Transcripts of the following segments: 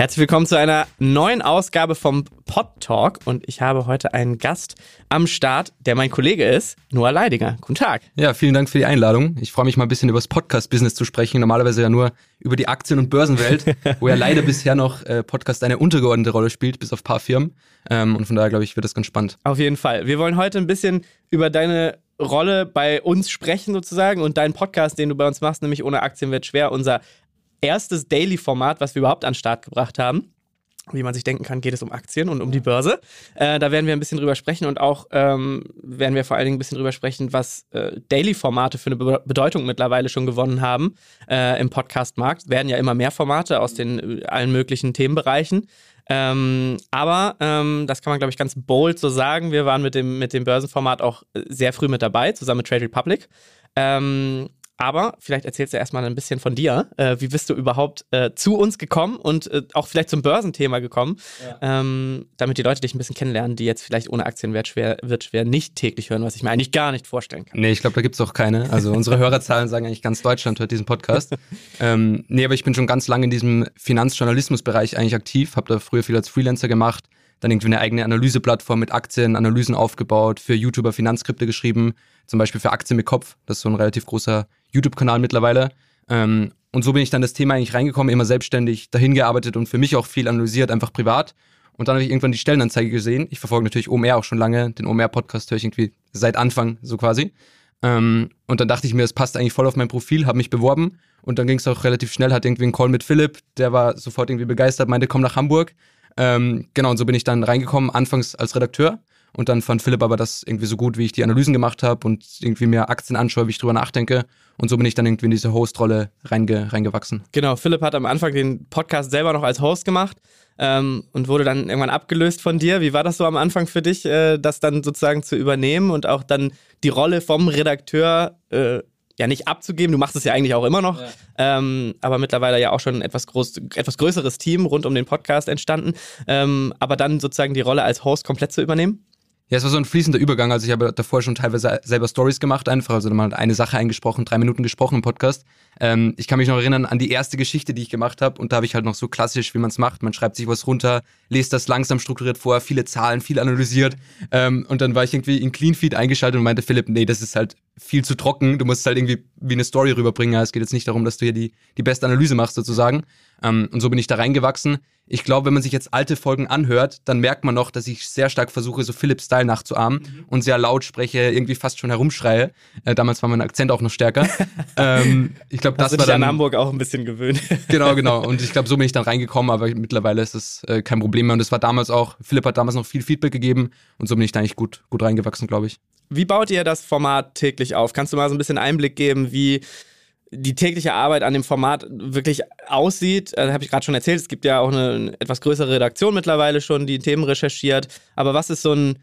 Herzlich willkommen zu einer neuen Ausgabe vom Pod Talk und ich habe heute einen Gast am Start, der mein Kollege ist, Noah Leidinger. Guten Tag. Ja, vielen Dank für die Einladung. Ich freue mich mal ein bisschen über das Podcast-Business zu sprechen. Normalerweise ja nur über die Aktien- und Börsenwelt, wo ja leider bisher noch äh, Podcast eine untergeordnete Rolle spielt, bis auf ein paar Firmen. Ähm, und von daher glaube ich, wird das ganz spannend. Auf jeden Fall. Wir wollen heute ein bisschen über deine Rolle bei uns sprechen sozusagen und deinen Podcast, den du bei uns machst, nämlich ohne Aktien wird schwer, unser erstes Daily-Format, was wir überhaupt an den Start gebracht haben. Wie man sich denken kann, geht es um Aktien und um die Börse. Äh, da werden wir ein bisschen drüber sprechen und auch ähm, werden wir vor allen Dingen ein bisschen drüber sprechen, was äh, Daily-Formate für eine Be Bedeutung mittlerweile schon gewonnen haben äh, im Podcast-Markt. Werden ja immer mehr Formate aus den äh, allen möglichen Themenbereichen. Ähm, aber ähm, das kann man, glaube ich, ganz bold so sagen. Wir waren mit dem, mit dem Börsenformat auch äh, sehr früh mit dabei, zusammen mit Trade Republic. Ähm, aber vielleicht erzählst du erstmal ein bisschen von dir. Äh, wie bist du überhaupt äh, zu uns gekommen und äh, auch vielleicht zum Börsenthema gekommen, ja. ähm, damit die Leute dich ein bisschen kennenlernen, die jetzt vielleicht ohne Aktienwert schwer, wird schwer nicht täglich hören, was ich mir eigentlich gar nicht vorstellen kann. Nee, ich glaube, da gibt es auch keine. Also unsere Hörerzahlen sagen eigentlich ganz Deutschland hört diesen Podcast. ähm, nee, aber ich bin schon ganz lange in diesem Finanzjournalismusbereich eigentlich aktiv, habe da früher viel als Freelancer gemacht, dann irgendwie eine eigene Analyseplattform mit Aktien, Analysen aufgebaut, für YouTuber Finanzskripte geschrieben, zum Beispiel für Aktien mit Kopf. Das ist so ein relativ großer YouTube-Kanal mittlerweile. Ähm, und so bin ich dann das Thema eigentlich reingekommen, immer selbstständig dahin gearbeitet und für mich auch viel analysiert, einfach privat. Und dann habe ich irgendwann die Stellenanzeige gesehen. Ich verfolge natürlich OMR auch schon lange. Den OMR-Podcast höre ich irgendwie seit Anfang so quasi. Ähm, und dann dachte ich mir, es passt eigentlich voll auf mein Profil, habe mich beworben und dann ging es auch relativ schnell, hatte irgendwie einen Call mit Philipp, der war sofort irgendwie begeistert, meinte, komm nach Hamburg. Ähm, genau, und so bin ich dann reingekommen, anfangs als Redakteur und dann fand Philipp aber das irgendwie so gut, wie ich die Analysen gemacht habe und irgendwie mir Aktien anschaue, wie ich drüber nachdenke. Und so bin ich dann irgendwie in diese Host-Rolle reinge reingewachsen. Genau, Philipp hat am Anfang den Podcast selber noch als Host gemacht ähm, und wurde dann irgendwann abgelöst von dir. Wie war das so am Anfang für dich, äh, das dann sozusagen zu übernehmen und auch dann die Rolle vom Redakteur äh, ja nicht abzugeben. Du machst es ja eigentlich auch immer noch, ja. ähm, aber mittlerweile ja auch schon ein etwas, groß, etwas größeres Team rund um den Podcast entstanden. Ähm, aber dann sozusagen die Rolle als Host komplett zu übernehmen? Ja, es war so ein fließender Übergang. Also ich habe davor schon teilweise selber Stories gemacht einfach. Also mal eine Sache eingesprochen, drei Minuten gesprochen im Podcast. Ähm, ich kann mich noch erinnern an die erste Geschichte, die ich gemacht habe. Und da habe ich halt noch so klassisch, wie man es macht. Man schreibt sich was runter, lest das langsam strukturiert vor, viele Zahlen, viel analysiert. Ähm, und dann war ich irgendwie in Cleanfeed eingeschaltet und meinte Philipp, nee, das ist halt viel zu trocken. Du musst halt irgendwie wie eine Story rüberbringen. Ja, es geht jetzt nicht darum, dass du hier die, die beste Analyse machst sozusagen. Ähm, und so bin ich da reingewachsen. Ich glaube, wenn man sich jetzt alte Folgen anhört, dann merkt man noch, dass ich sehr stark versuche, so Philipp-Style nachzuahmen mhm. und sehr laut spreche, irgendwie fast schon herumschreie. Äh, damals war mein Akzent auch noch stärker. ähm, ich glaube, das war dann an Hamburg auch ein bisschen gewöhnt. genau, genau. Und ich glaube, so bin ich dann reingekommen, aber mittlerweile ist das äh, kein Problem mehr. Und es war damals auch, Philipp hat damals noch viel Feedback gegeben und so bin ich da eigentlich gut, gut reingewachsen, glaube ich. Wie baut ihr das Format täglich auf? Kannst du mal so ein bisschen Einblick geben, wie die tägliche Arbeit an dem Format wirklich aussieht. Äh, habe ich gerade schon erzählt, es gibt ja auch eine, eine, etwas größere Redaktion mittlerweile schon, die Themen recherchiert. Aber was ist so ein,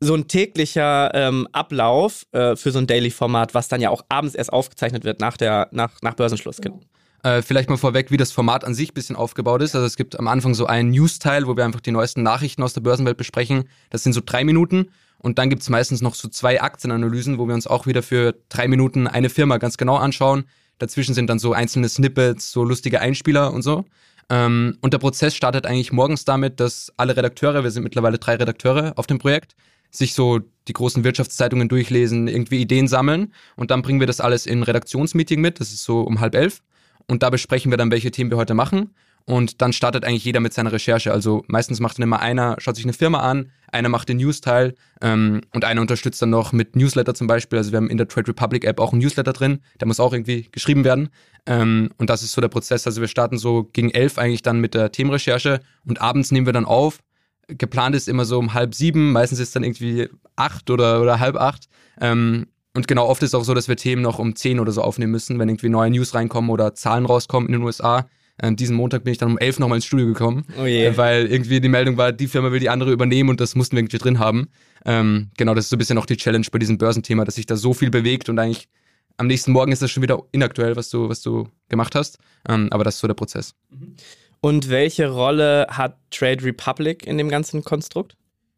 so ein täglicher ähm, Ablauf äh, für so ein Daily-Format, was dann ja auch abends erst aufgezeichnet wird nach, der, nach, nach Börsenschluss? Genau. Äh, vielleicht mal vorweg, wie das Format an sich ein bisschen aufgebaut ist. Also es gibt am Anfang so einen News-Teil, wo wir einfach die neuesten Nachrichten aus der Börsenwelt besprechen. Das sind so drei Minuten. Und dann gibt es meistens noch so zwei Aktienanalysen, wo wir uns auch wieder für drei Minuten eine Firma ganz genau anschauen Dazwischen sind dann so einzelne Snippets, so lustige Einspieler und so. Ähm, und der Prozess startet eigentlich morgens damit, dass alle Redakteure, wir sind mittlerweile drei Redakteure auf dem Projekt, sich so die großen Wirtschaftszeitungen durchlesen, irgendwie Ideen sammeln. Und dann bringen wir das alles in Redaktionsmeeting mit, das ist so um halb elf. Und da besprechen wir dann, welche Themen wir heute machen und dann startet eigentlich jeder mit seiner Recherche. Also meistens macht dann immer einer, schaut sich eine Firma an, einer macht den News-Teil ähm, und einer unterstützt dann noch mit Newsletter zum Beispiel. Also wir haben in der Trade Republic App auch einen Newsletter drin, der muss auch irgendwie geschrieben werden. Ähm, und das ist so der Prozess. Also wir starten so gegen elf eigentlich dann mit der Themenrecherche und abends nehmen wir dann auf. Geplant ist immer so um halb sieben, meistens ist dann irgendwie acht oder, oder halb acht. Ähm, und genau, oft ist es auch so, dass wir Themen noch um zehn oder so aufnehmen müssen, wenn irgendwie neue News reinkommen oder Zahlen rauskommen in den USA äh, diesen Montag bin ich dann um elf nochmal ins Studio gekommen, oh äh, weil irgendwie die Meldung war, die Firma will die andere übernehmen und das mussten wir irgendwie drin haben. Ähm, genau, das ist so ein bisschen auch die Challenge bei diesem Börsenthema, dass sich da so viel bewegt und eigentlich am nächsten Morgen ist das schon wieder inaktuell, was du, was du gemacht hast. Ähm, aber das ist so der Prozess. Und welche Rolle hat Trade Republic in dem ganzen Konstrukt?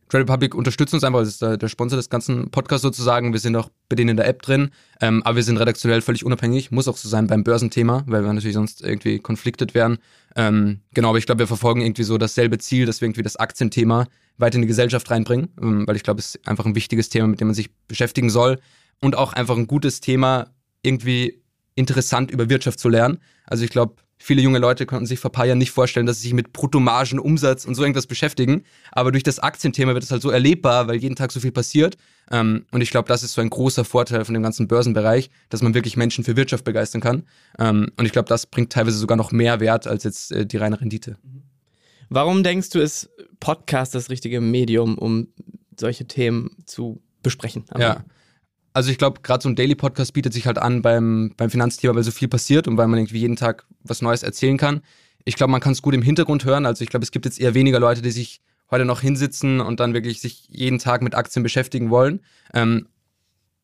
Trade Republic unterstützt uns einfach, das ist der, der Sponsor des ganzen Podcasts sozusagen. Wir sind auch bei denen in der App drin, ähm, aber wir sind redaktionell völlig unabhängig. Muss auch so sein beim Börsenthema, weil wir natürlich sonst irgendwie konfliktet wären. Ähm, genau, aber ich glaube, wir verfolgen irgendwie so dasselbe Ziel, dass wir irgendwie das Aktienthema weiter in die Gesellschaft reinbringen, ähm, weil ich glaube, es ist einfach ein wichtiges Thema, mit dem man sich beschäftigen soll und auch einfach ein gutes Thema, irgendwie interessant über Wirtschaft zu lernen. Also ich glaube, Viele junge Leute konnten sich vor ein paar Jahren nicht vorstellen, dass sie sich mit Bruttomargen, Umsatz und so irgendwas beschäftigen. Aber durch das Aktienthema wird es halt so erlebbar, weil jeden Tag so viel passiert. Ähm, und ich glaube, das ist so ein großer Vorteil von dem ganzen Börsenbereich, dass man wirklich Menschen für Wirtschaft begeistern kann. Ähm, und ich glaube, das bringt teilweise sogar noch mehr Wert als jetzt äh, die reine Rendite. Warum denkst du, ist Podcast das richtige Medium, um solche Themen zu besprechen? Ja. Also ich glaube, gerade so ein Daily-Podcast bietet sich halt an beim, beim Finanzthema, weil so viel passiert und weil man irgendwie jeden Tag was Neues erzählen kann. Ich glaube, man kann es gut im Hintergrund hören. Also ich glaube, es gibt jetzt eher weniger Leute, die sich heute noch hinsitzen und dann wirklich sich jeden Tag mit Aktien beschäftigen wollen. Ähm,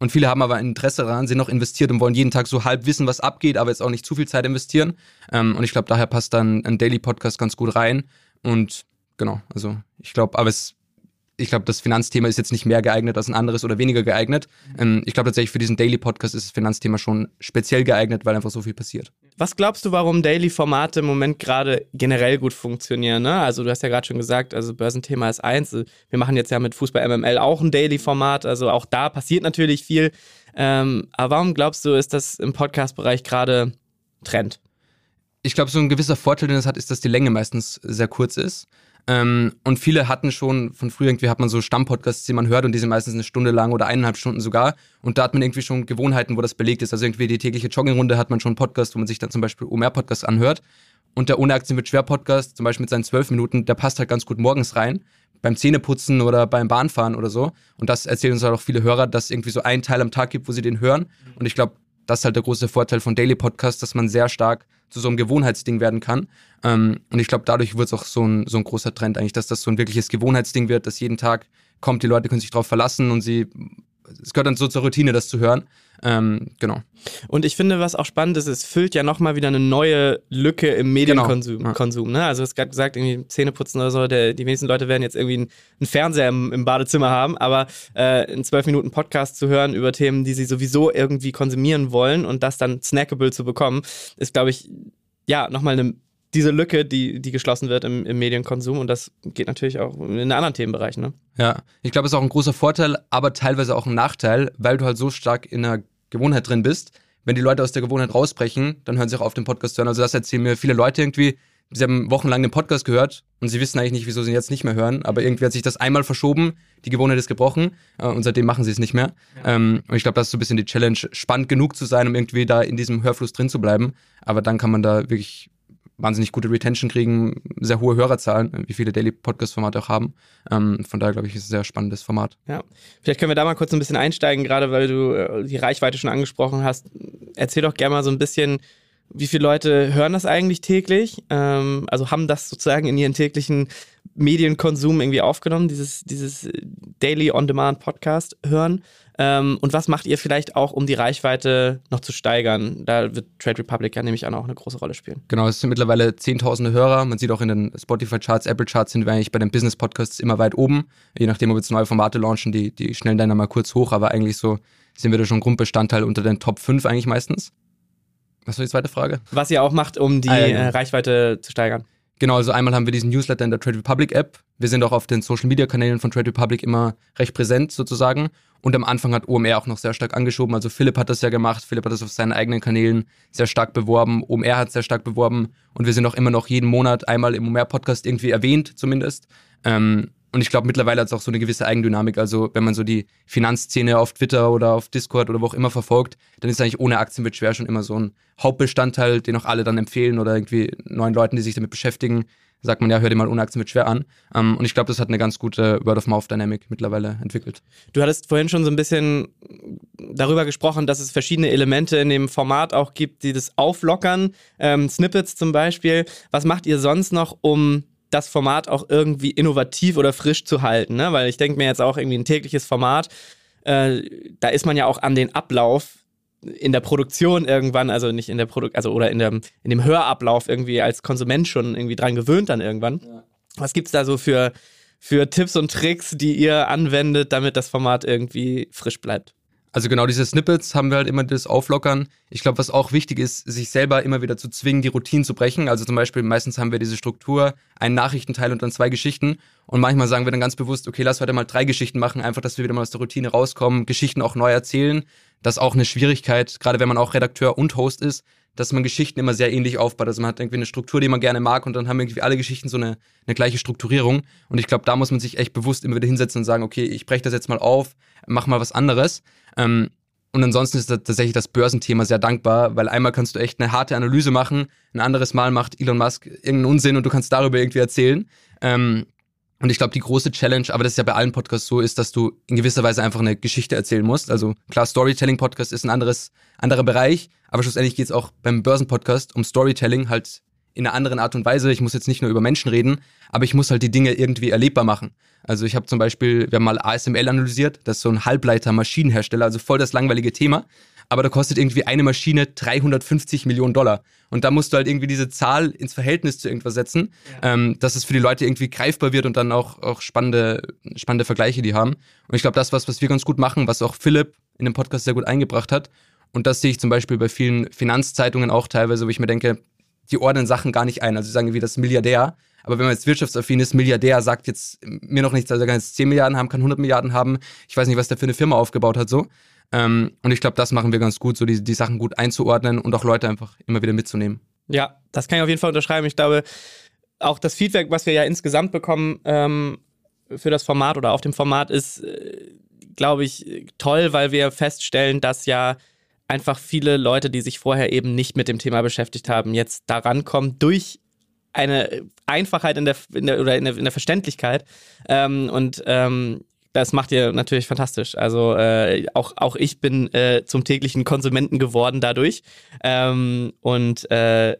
und viele haben aber ein Interesse daran, sind noch investiert und wollen jeden Tag so halb wissen, was abgeht, aber jetzt auch nicht zu viel Zeit investieren. Ähm, und ich glaube, daher passt dann ein Daily Podcast ganz gut rein. Und genau, also ich glaube, aber es ich glaube, das Finanzthema ist jetzt nicht mehr geeignet als ein anderes oder weniger geeignet. Ähm, ich glaube tatsächlich, für diesen Daily-Podcast ist das Finanzthema schon speziell geeignet, weil einfach so viel passiert. Was glaubst du, warum Daily-Formate im Moment gerade generell gut funktionieren? Ne? Also du hast ja gerade schon gesagt, also Börsenthema ist eins. Wir machen jetzt ja mit Fußball MML auch ein Daily-Format. Also auch da passiert natürlich viel. Ähm, aber warum glaubst du, ist das im Podcast-Bereich gerade Trend? Ich glaube, so ein gewisser Vorteil, den es hat, ist, dass die Länge meistens sehr kurz ist. Ähm, und viele hatten schon von früher irgendwie hat man so Stammpodcasts, die man hört und die sind meistens eine Stunde lang oder eineinhalb Stunden sogar. Und da hat man irgendwie schon Gewohnheiten, wo das belegt ist. Also irgendwie die tägliche Joggingrunde hat man schon einen Podcast, wo man sich dann zum Beispiel OMR-Podcast anhört. Und der Ohne Aktien wird schwer Podcast, zum Beispiel mit seinen zwölf Minuten, der passt halt ganz gut morgens rein. Beim Zähneputzen oder beim Bahnfahren oder so. Und das erzählen uns halt auch viele Hörer, dass es irgendwie so einen Teil am Tag gibt, wo sie den hören. Und ich glaube, das ist halt der große Vorteil von Daily Podcasts, dass man sehr stark zu so einem Gewohnheitsding werden kann. Ähm, und ich glaube, dadurch wird es auch so ein, so ein großer Trend eigentlich, dass das so ein wirkliches Gewohnheitsding wird, dass jeden Tag kommt, die Leute können sich darauf verlassen und sie, es gehört dann so zur Routine, das zu hören. Ähm, genau. Und ich finde, was auch spannend ist, es füllt ja nochmal wieder eine neue Lücke im Medienkonsum. Genau. Konsum, ne? Also, es ist gerade gesagt, irgendwie Zähneputzen oder so, der, die wenigsten Leute werden jetzt irgendwie einen, einen Fernseher im, im, Badezimmer haben, aber äh, in zwölf Minuten Podcast zu hören über Themen, die sie sowieso irgendwie konsumieren wollen und das dann snackable zu bekommen, ist, glaube ich, ja, nochmal eine diese Lücke, die, die geschlossen wird im, im, Medienkonsum und das geht natürlich auch in anderen Themenbereichen. Ne? Ja, ich glaube, es ist auch ein großer Vorteil, aber teilweise auch ein Nachteil, weil du halt so stark in einer Gewohnheit drin bist. Wenn die Leute aus der Gewohnheit rausbrechen, dann hören sie auch auf den Podcast zu hören. Also das erzählen mir viele Leute irgendwie, sie haben wochenlang den Podcast gehört und sie wissen eigentlich nicht, wieso sie ihn jetzt nicht mehr hören, aber irgendwie hat sich das einmal verschoben, die Gewohnheit ist gebrochen äh, und seitdem machen sie es nicht mehr. Ja. Ähm, und ich glaube, das ist so ein bisschen die Challenge, spannend genug zu sein, um irgendwie da in diesem Hörfluss drin zu bleiben. Aber dann kann man da wirklich wahnsinnig gute Retention kriegen, sehr hohe Hörerzahlen, wie viele Daily Podcast-Formate auch haben. Ähm, von daher glaube ich, ist es ein sehr spannendes Format. Ja, vielleicht können wir da mal kurz ein bisschen einsteigen, gerade weil du äh, die Reichweite schon angesprochen hast. Erzähl doch gerne mal so ein bisschen, wie viele Leute hören das eigentlich täglich? Ähm, also haben das sozusagen in ihren täglichen Medienkonsum irgendwie aufgenommen, dieses, dieses Daily On-Demand Podcast hören? Ähm, und was macht ihr vielleicht auch, um die Reichweite noch zu steigern? Da wird Trade Republic ja nämlich auch eine große Rolle spielen. Genau, es sind mittlerweile zehntausende Hörer. Man sieht auch in den Spotify-Charts, Apple-Charts sind wir eigentlich bei den Business-Podcasts immer weit oben. Je nachdem, ob wir jetzt neue Formate launchen, die, die schnellen dann mal kurz hoch, aber eigentlich so sind wir da schon Grundbestandteil unter den Top 5 eigentlich meistens. Was war die zweite Frage? Was ihr auch macht, um die ah, ja, genau. Äh, Reichweite zu steigern. Genau, also einmal haben wir diesen Newsletter in der Trade Republic App. Wir sind auch auf den Social Media Kanälen von Trade Republic immer recht präsent sozusagen. Und am Anfang hat OMR auch noch sehr stark angeschoben. Also Philipp hat das ja gemacht. Philipp hat das auf seinen eigenen Kanälen sehr stark beworben. OMR hat sehr stark beworben. Und wir sind auch immer noch jeden Monat einmal im OMR Podcast irgendwie erwähnt, zumindest. Ähm, und ich glaube, mittlerweile hat es auch so eine gewisse Eigendynamik. Also, wenn man so die Finanzszene auf Twitter oder auf Discord oder wo auch immer verfolgt, dann ist eigentlich ohne Aktien wird schwer schon immer so ein Hauptbestandteil, den auch alle dann empfehlen oder irgendwie neuen Leuten, die sich damit beschäftigen, sagt man ja, hör dir mal ohne Aktien wird schwer an. Ähm, und ich glaube, das hat eine ganz gute Word-of-Mouth-Dynamik mittlerweile entwickelt. Du hattest vorhin schon so ein bisschen darüber gesprochen, dass es verschiedene Elemente in dem Format auch gibt, die das auflockern. Ähm, Snippets zum Beispiel. Was macht ihr sonst noch, um das Format auch irgendwie innovativ oder frisch zu halten. Ne? Weil ich denke mir jetzt auch irgendwie ein tägliches Format, äh, da ist man ja auch an den Ablauf in der Produktion irgendwann, also nicht in der Produkt, also oder in, der, in dem Hörablauf irgendwie als Konsument schon irgendwie dran gewöhnt dann irgendwann. Ja. Was gibt es da so für, für Tipps und Tricks, die ihr anwendet, damit das Format irgendwie frisch bleibt? Also genau diese Snippets haben wir halt immer das Auflockern. Ich glaube, was auch wichtig ist, sich selber immer wieder zu zwingen, die Routinen zu brechen. Also zum Beispiel meistens haben wir diese Struktur, einen Nachrichtenteil und dann zwei Geschichten. Und manchmal sagen wir dann ganz bewusst, okay, lass heute mal drei Geschichten machen, einfach, dass wir wieder mal aus der Routine rauskommen, Geschichten auch neu erzählen. Das ist auch eine Schwierigkeit, gerade wenn man auch Redakteur und Host ist, dass man Geschichten immer sehr ähnlich aufbaut. Also man hat irgendwie eine Struktur, die man gerne mag und dann haben irgendwie alle Geschichten so eine, eine gleiche Strukturierung. Und ich glaube, da muss man sich echt bewusst immer wieder hinsetzen und sagen, okay, ich breche das jetzt mal auf, mach mal was anderes. Ähm, und ansonsten ist tatsächlich das Börsenthema sehr dankbar, weil einmal kannst du echt eine harte Analyse machen, ein anderes Mal macht Elon Musk irgendeinen Unsinn und du kannst darüber irgendwie erzählen. Ähm, und ich glaube, die große Challenge, aber das ist ja bei allen Podcasts so, ist, dass du in gewisser Weise einfach eine Geschichte erzählen musst. Also klar, Storytelling-Podcast ist ein anderes, anderer Bereich, aber schlussendlich geht es auch beim Börsenpodcast um Storytelling halt in einer anderen Art und Weise. Ich muss jetzt nicht nur über Menschen reden, aber ich muss halt die Dinge irgendwie erlebbar machen. Also ich habe zum Beispiel, wir haben mal ASML analysiert, das ist so ein Halbleiter-Maschinenhersteller, also voll das langweilige Thema. Aber da kostet irgendwie eine Maschine 350 Millionen Dollar. Und da musst du halt irgendwie diese Zahl ins Verhältnis zu irgendwas setzen, ja. ähm, dass es für die Leute irgendwie greifbar wird und dann auch, auch spannende, spannende Vergleiche die haben. Und ich glaube, das was, was wir ganz gut machen, was auch Philipp in dem Podcast sehr gut eingebracht hat. Und das sehe ich zum Beispiel bei vielen Finanzzeitungen auch teilweise, wo ich mir denke, die ordnen Sachen gar nicht ein. Also sie sagen wie das Milliardär. Aber wenn man jetzt wirtschaftsaffin ist, Milliardär sagt jetzt mir noch nichts, also er kann jetzt 10 Milliarden haben, kann 100 Milliarden haben. Ich weiß nicht, was der für eine Firma aufgebaut hat, so. Ähm, und ich glaube, das machen wir ganz gut, so die, die Sachen gut einzuordnen und auch Leute einfach immer wieder mitzunehmen. Ja, das kann ich auf jeden Fall unterschreiben. Ich glaube, auch das Feedback, was wir ja insgesamt bekommen ähm, für das Format oder auf dem Format, ist, äh, glaube ich, toll, weil wir feststellen, dass ja einfach viele Leute, die sich vorher eben nicht mit dem Thema beschäftigt haben, jetzt daran kommen durch eine Einfachheit in der, in der oder in der, in der Verständlichkeit. Ähm, und ähm, das macht ihr natürlich fantastisch. Also äh, auch, auch ich bin äh, zum täglichen Konsumenten geworden dadurch. Ähm, und äh,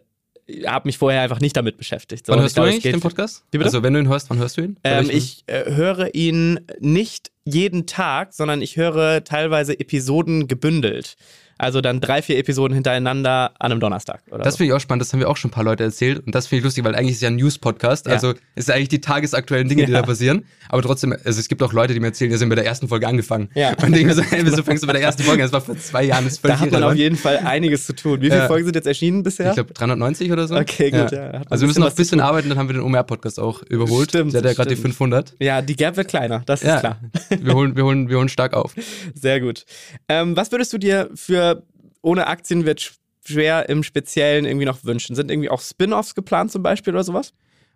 habe mich vorher einfach nicht damit beschäftigt. So, wann hörst du eigentlich den Podcast? Also wenn du ihn hörst, wann hörst du ihn? Ähm, ich äh, höre ihn nicht jeden Tag, sondern ich höre teilweise Episoden gebündelt. Also dann drei, vier Episoden hintereinander an einem Donnerstag. das so. finde ich auch spannend, das haben wir auch schon ein paar Leute erzählt. Und das finde ich lustig, weil eigentlich ist ja ein News-Podcast. Ja. Also es sind eigentlich die tagesaktuellen Dinge, die ja. da passieren. Aber trotzdem, also es gibt auch Leute, die mir erzählen, die sind bei der ersten Folge angefangen. Ja. Und denken so, hey, wieso fängst du bei der ersten Folge an? Das war vor zwei Jahren. Das ist völlig da hat man auf jeden Fall einiges zu tun. Wie viele Folgen sind jetzt erschienen bisher? Ich glaube 390 oder so. Okay, gut. Ja. Also wir müssen noch ein bisschen arbeiten, dann haben wir den OMR-Podcast auch überholt. Stimmt. Der hat ja gerade die 500. Ja, die Gap wird kleiner, das ist klar. Wir holen, wir, holen, wir holen stark auf. Sehr gut. Ähm, was würdest du dir für ohne Aktien wird schwer im Speziellen irgendwie noch wünschen. Sind irgendwie auch Spin-offs geplant zum Beispiel oder sowas?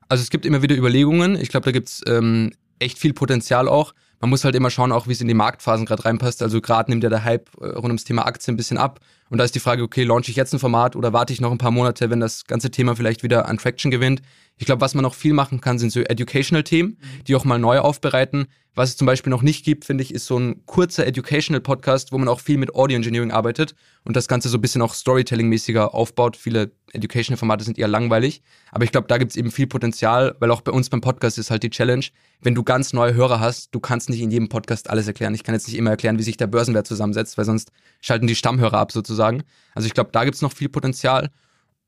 Also es gibt immer wieder Überlegungen. Ich glaube, da gibt es ähm, echt viel Potenzial auch. Man muss halt immer schauen, auch wie es in die Marktphasen gerade reinpasst. Also gerade nimmt ja der Hype äh, rund ums Thema Aktien ein bisschen ab. Und da ist die Frage, okay, launche ich jetzt ein Format oder warte ich noch ein paar Monate, wenn das ganze Thema vielleicht wieder an Traction gewinnt? Ich glaube, was man noch viel machen kann, sind so Educational-Themen, die auch mal neu aufbereiten. Was es zum Beispiel noch nicht gibt, finde ich, ist so ein kurzer Educational-Podcast, wo man auch viel mit Audio Engineering arbeitet und das Ganze so ein bisschen auch Storytelling-mäßiger aufbaut. Viele Educational-Formate sind eher langweilig, aber ich glaube, da gibt es eben viel Potenzial, weil auch bei uns beim Podcast ist halt die Challenge, wenn du ganz neue Hörer hast, du kannst nicht in jedem Podcast alles erklären. Ich kann jetzt nicht immer erklären, wie sich der Börsenwert zusammensetzt, weil sonst schalten die Stammhörer ab sozusagen. Also ich glaube, da gibt es noch viel Potenzial.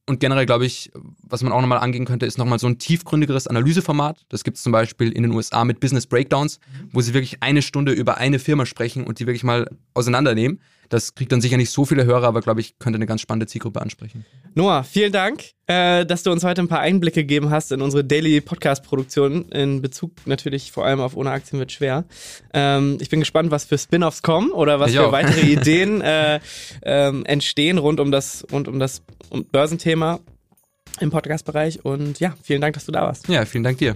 Und generell glaube ich, was man auch nochmal angehen könnte, ist nochmal so ein tiefgründigeres Analyseformat. Das gibt es zum Beispiel in den USA mit Business Breakdowns, wo sie wirklich eine Stunde über eine Firma sprechen und die wirklich mal auseinandernehmen. Das kriegt dann sicher nicht so viele Hörer, aber glaube ich, könnte eine ganz spannende Zielgruppe ansprechen. Noah, vielen Dank, äh, dass du uns heute ein paar Einblicke gegeben hast in unsere Daily Podcast-Produktion in Bezug natürlich vor allem auf Ohne Aktien wird schwer. Ähm, ich bin gespannt, was für Spin-offs kommen oder was ich für auch. weitere Ideen äh, ähm, entstehen rund um das, rund um das um Börsenthema im Podcast-Bereich. Und ja, vielen Dank, dass du da warst. Ja, vielen Dank dir.